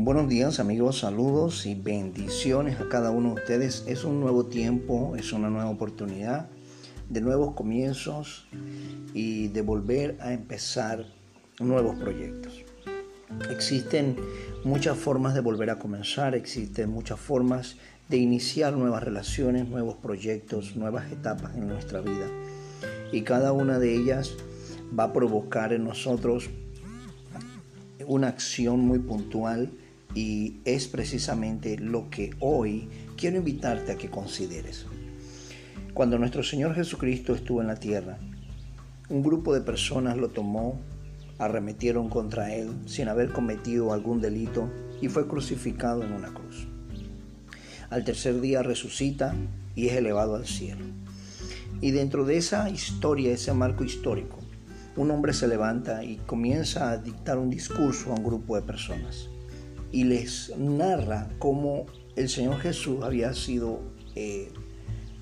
Buenos días amigos, saludos y bendiciones a cada uno de ustedes. Es un nuevo tiempo, es una nueva oportunidad de nuevos comienzos y de volver a empezar nuevos proyectos. Existen muchas formas de volver a comenzar, existen muchas formas de iniciar nuevas relaciones, nuevos proyectos, nuevas etapas en nuestra vida. Y cada una de ellas va a provocar en nosotros una acción muy puntual y es precisamente lo que hoy quiero invitarte a que consideres. Cuando nuestro Señor Jesucristo estuvo en la tierra, un grupo de personas lo tomó, arremetieron contra él sin haber cometido algún delito y fue crucificado en una cruz. Al tercer día resucita y es elevado al cielo. Y dentro de esa historia, ese marco histórico, un hombre se levanta y comienza a dictar un discurso a un grupo de personas y les narra cómo el Señor Jesús había sido eh,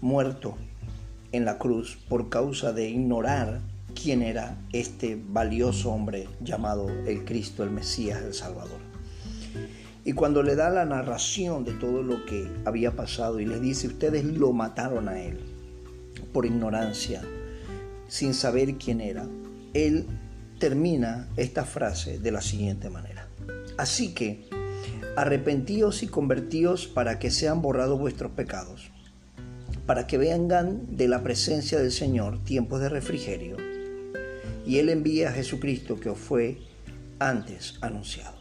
muerto en la cruz por causa de ignorar quién era este valioso hombre llamado el Cristo, el Mesías, el Salvador. Y cuando le da la narración de todo lo que había pasado y les dice, ustedes lo mataron a él por ignorancia, sin saber quién era, él termina esta frase de la siguiente manera. Así que arrepentíos y convertíos para que sean borrados vuestros pecados, para que vengan de la presencia del Señor tiempos de refrigerio, y Él envía a Jesucristo que os fue antes anunciado.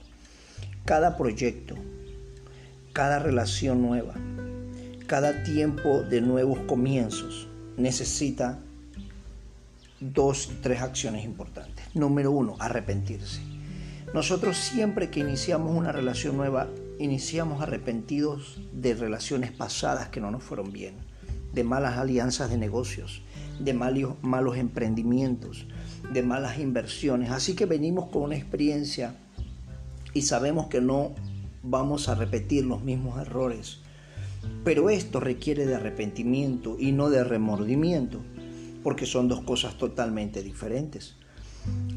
Cada proyecto, cada relación nueva, cada tiempo de nuevos comienzos necesita dos, tres acciones importantes. Número uno, arrepentirse. Nosotros siempre que iniciamos una relación nueva, iniciamos arrepentidos de relaciones pasadas que no nos fueron bien, de malas alianzas de negocios, de malos, malos emprendimientos, de malas inversiones. Así que venimos con una experiencia y sabemos que no vamos a repetir los mismos errores. Pero esto requiere de arrepentimiento y no de remordimiento, porque son dos cosas totalmente diferentes.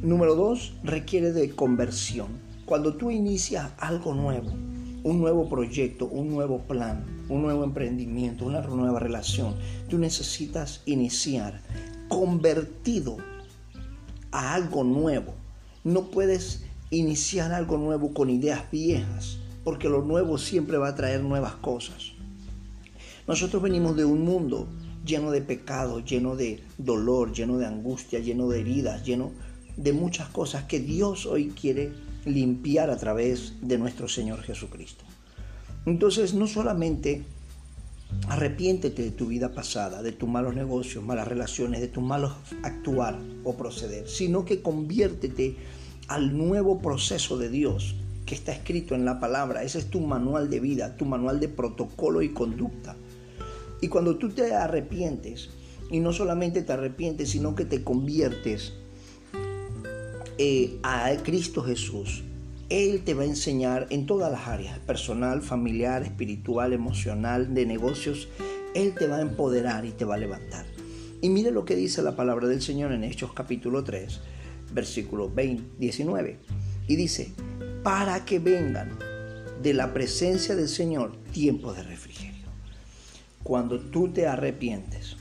Número dos, requiere de conversión. Cuando tú inicias algo nuevo, un nuevo proyecto, un nuevo plan, un nuevo emprendimiento, una nueva relación, tú necesitas iniciar convertido a algo nuevo. No puedes iniciar algo nuevo con ideas viejas, porque lo nuevo siempre va a traer nuevas cosas. Nosotros venimos de un mundo lleno de pecado, lleno de dolor, lleno de angustia, lleno de heridas, lleno de muchas cosas que Dios hoy quiere limpiar a través de nuestro Señor Jesucristo. Entonces, no solamente arrepiéntete de tu vida pasada, de tus malos negocios, malas relaciones, de tus malos actuar o proceder, sino que conviértete al nuevo proceso de Dios que está escrito en la palabra. Ese es tu manual de vida, tu manual de protocolo y conducta. Y cuando tú te arrepientes, y no solamente te arrepientes, sino que te conviertes eh, a Cristo Jesús, Él te va a enseñar en todas las áreas, personal, familiar, espiritual, emocional, de negocios. Él te va a empoderar y te va a levantar. Y mire lo que dice la palabra del Señor en Hechos capítulo 3, versículo 20, 19. Y dice, para que vengan de la presencia del Señor tiempos de refrigerio. Cuando tú te arrepientes,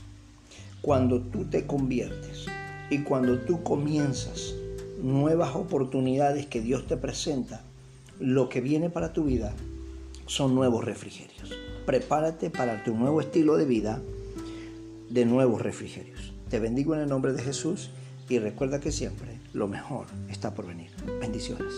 cuando tú te conviertes y cuando tú comienzas nuevas oportunidades que Dios te presenta, lo que viene para tu vida son nuevos refrigerios. Prepárate para tu nuevo estilo de vida de nuevos refrigerios. Te bendigo en el nombre de Jesús y recuerda que siempre lo mejor está por venir. Bendiciones.